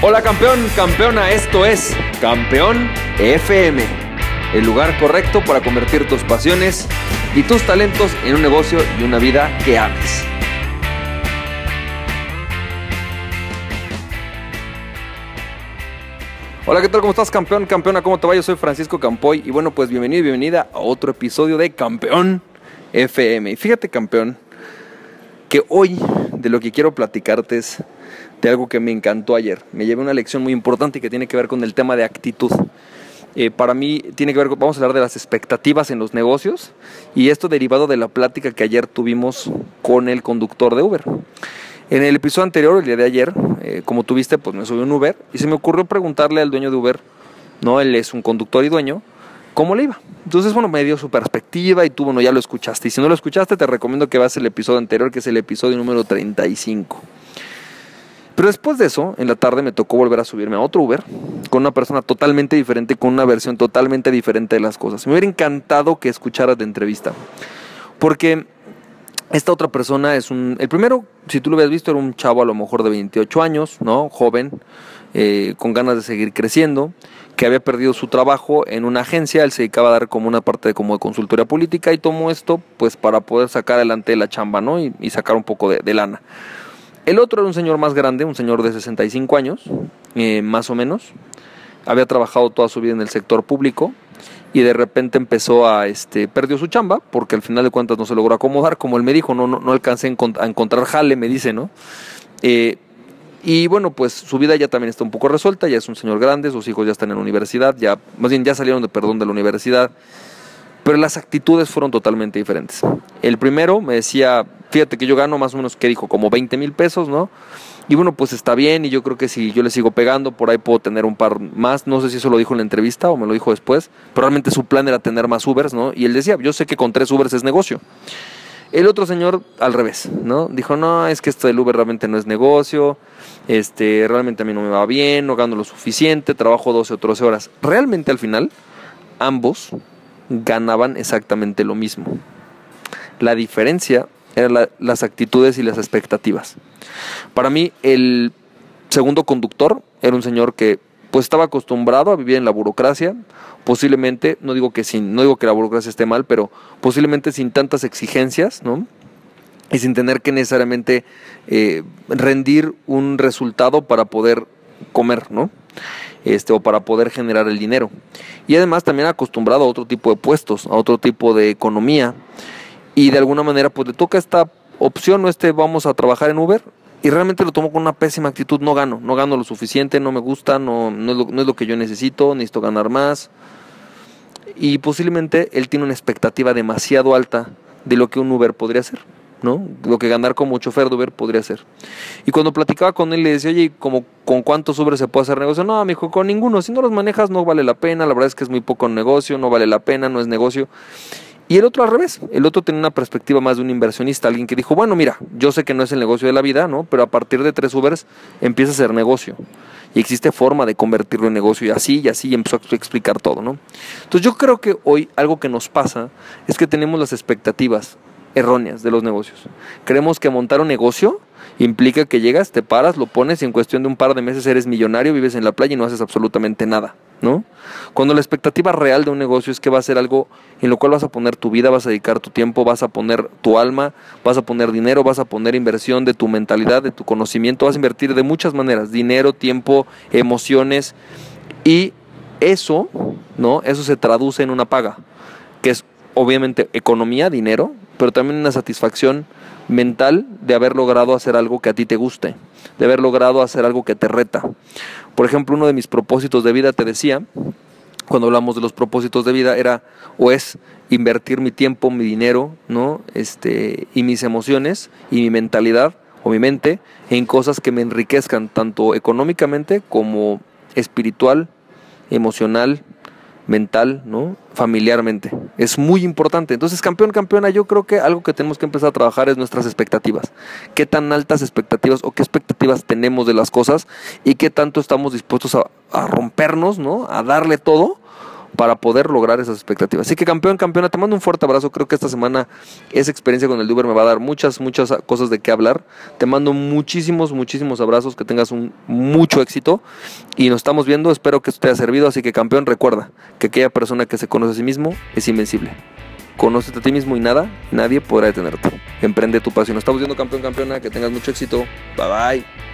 Hola campeón, campeona, esto es Campeón FM, el lugar correcto para convertir tus pasiones y tus talentos en un negocio y una vida que ames. Hola, ¿qué tal? ¿Cómo estás, campeón? Campeona, ¿cómo te va? Yo soy Francisco Campoy y bueno, pues bienvenido y bienvenida a otro episodio de Campeón FM. Y fíjate, campeón, que hoy de lo que quiero platicarte es de algo que me encantó ayer. Me llevé una lección muy importante que tiene que ver con el tema de actitud. Eh, para mí tiene que ver, vamos a hablar de las expectativas en los negocios y esto derivado de la plática que ayer tuvimos con el conductor de Uber. En el episodio anterior, el día de ayer, eh, como tuviste, pues me subí un Uber y se me ocurrió preguntarle al dueño de Uber, no, él es un conductor y dueño, cómo le iba. Entonces, bueno, me dio su perspectiva y tú, bueno, ya lo escuchaste. Y si no lo escuchaste, te recomiendo que veas el episodio anterior, que es el episodio número 35. Pero después de eso, en la tarde me tocó volver a subirme a otro Uber con una persona totalmente diferente, con una versión totalmente diferente de las cosas. Me hubiera encantado que escucharas de entrevista. Porque esta otra persona es un... El primero, si tú lo habías visto, era un chavo a lo mejor de 28 años, ¿no? Joven, eh, con ganas de seguir creciendo, que había perdido su trabajo en una agencia, él se dedicaba a dar como una parte de, como de consultoría política y tomó esto pues para poder sacar adelante la chamba, ¿no? Y, sacar un poco de lana. El otro era un señor más grande, un señor de 65 años, eh, más o menos. Había trabajado toda su vida en el sector público y de repente empezó a, este, perdió su chamba porque al final de cuentas no se logró acomodar. Como él me dijo, no, no, no alcancé a encontrar jale, me dice, ¿no? Eh, y bueno, pues su vida ya también está un poco resuelta, ya es un señor grande, sus hijos ya están en la universidad, ya, más bien ya salieron de perdón de la universidad, pero las actitudes fueron totalmente diferentes. El primero me decía, fíjate que yo gano más o menos, ¿qué dijo? Como 20 mil pesos, ¿no? Y bueno, pues está bien y yo creo que si yo le sigo pegando, por ahí puedo tener un par más. No sé si eso lo dijo en la entrevista o me lo dijo después, pero realmente su plan era tener más Ubers, ¿no? Y él decía, yo sé que con tres Ubers es negocio. El otro señor al revés, ¿no? Dijo, no, es que esto del Uber realmente no es negocio, este, realmente a mí no me va bien, no gano lo suficiente, trabajo 12 o 13 horas. Realmente al final, ambos ganaban exactamente lo mismo. La diferencia eran las actitudes y las expectativas. Para mí, el segundo conductor era un señor que pues estaba acostumbrado a vivir en la burocracia, posiblemente, no digo que sin, no digo que la burocracia esté mal, pero posiblemente sin tantas exigencias, ¿no? Y sin tener que necesariamente eh, rendir un resultado para poder comer, ¿no? Este, o para poder generar el dinero. Y además también acostumbrado a otro tipo de puestos, a otro tipo de economía, y de alguna manera pues le toca esta opción o este vamos a trabajar en Uber y realmente lo tomo con una pésima actitud, no gano, no gano lo suficiente, no me gusta, no, no, es, lo, no es lo que yo necesito, necesito ganar más. Y posiblemente él tiene una expectativa demasiado alta de lo que un Uber podría ser, ¿no? Lo que ganar como chofer de Uber podría ser. Y cuando platicaba con él le decía, oye, como ¿con cuántos Uber se puede hacer negocio? No, me dijo, con ninguno. Si no los manejas no vale la pena, la verdad es que es muy poco negocio, no vale la pena, no es negocio. Y el otro al revés, el otro tiene una perspectiva más de un inversionista, alguien que dijo, bueno, mira, yo sé que no es el negocio de la vida, ¿no? Pero a partir de tres Ubers empieza a ser negocio. Y existe forma de convertirlo en negocio y así y así y empezó a explicar todo, ¿no? Entonces yo creo que hoy algo que nos pasa es que tenemos las expectativas erróneas de los negocios. Creemos que montar un negocio implica que llegas, te paras, lo pones y en cuestión de un par de meses eres millonario, vives en la playa y no haces absolutamente nada, ¿no? Cuando la expectativa real de un negocio es que va a ser algo en lo cual vas a poner tu vida, vas a dedicar tu tiempo, vas a poner tu alma, vas a poner dinero, vas a poner inversión de tu mentalidad, de tu conocimiento, vas a invertir de muchas maneras, dinero, tiempo, emociones y eso, ¿no? Eso se traduce en una paga, que es obviamente economía, dinero, pero también una satisfacción mental de haber logrado hacer algo que a ti te guste, de haber logrado hacer algo que te reta. Por ejemplo, uno de mis propósitos de vida, te decía, cuando hablamos de los propósitos de vida, era o es invertir mi tiempo, mi dinero, ¿no? Este, y mis emociones y mi mentalidad o mi mente en cosas que me enriquezcan tanto económicamente como espiritual, emocional, mental, ¿no? Familiarmente. Es muy importante. Entonces, campeón, campeona, yo creo que algo que tenemos que empezar a trabajar es nuestras expectativas. ¿Qué tan altas expectativas o qué expectativas tenemos de las cosas y qué tanto estamos dispuestos a, rompernos, ¿no? A darle todo para poder lograr esas expectativas. Así que campeón, campeona, te mando un fuerte abrazo. Creo que esta semana esa experiencia con el Uber me va a dar muchas, muchas cosas de qué hablar. Te mando muchísimos, muchísimos abrazos, que tengas un mucho éxito y nos estamos viendo. Espero que esto te haya servido. Así que campeón, recuerda que aquella persona que se conoce a sí mismo es invencible. Conócete a ti mismo y nada, nadie podrá detenerte. Emprende tu pasión. Nos estamos viendo campeón, campeona. Que tengas mucho éxito. Bye bye.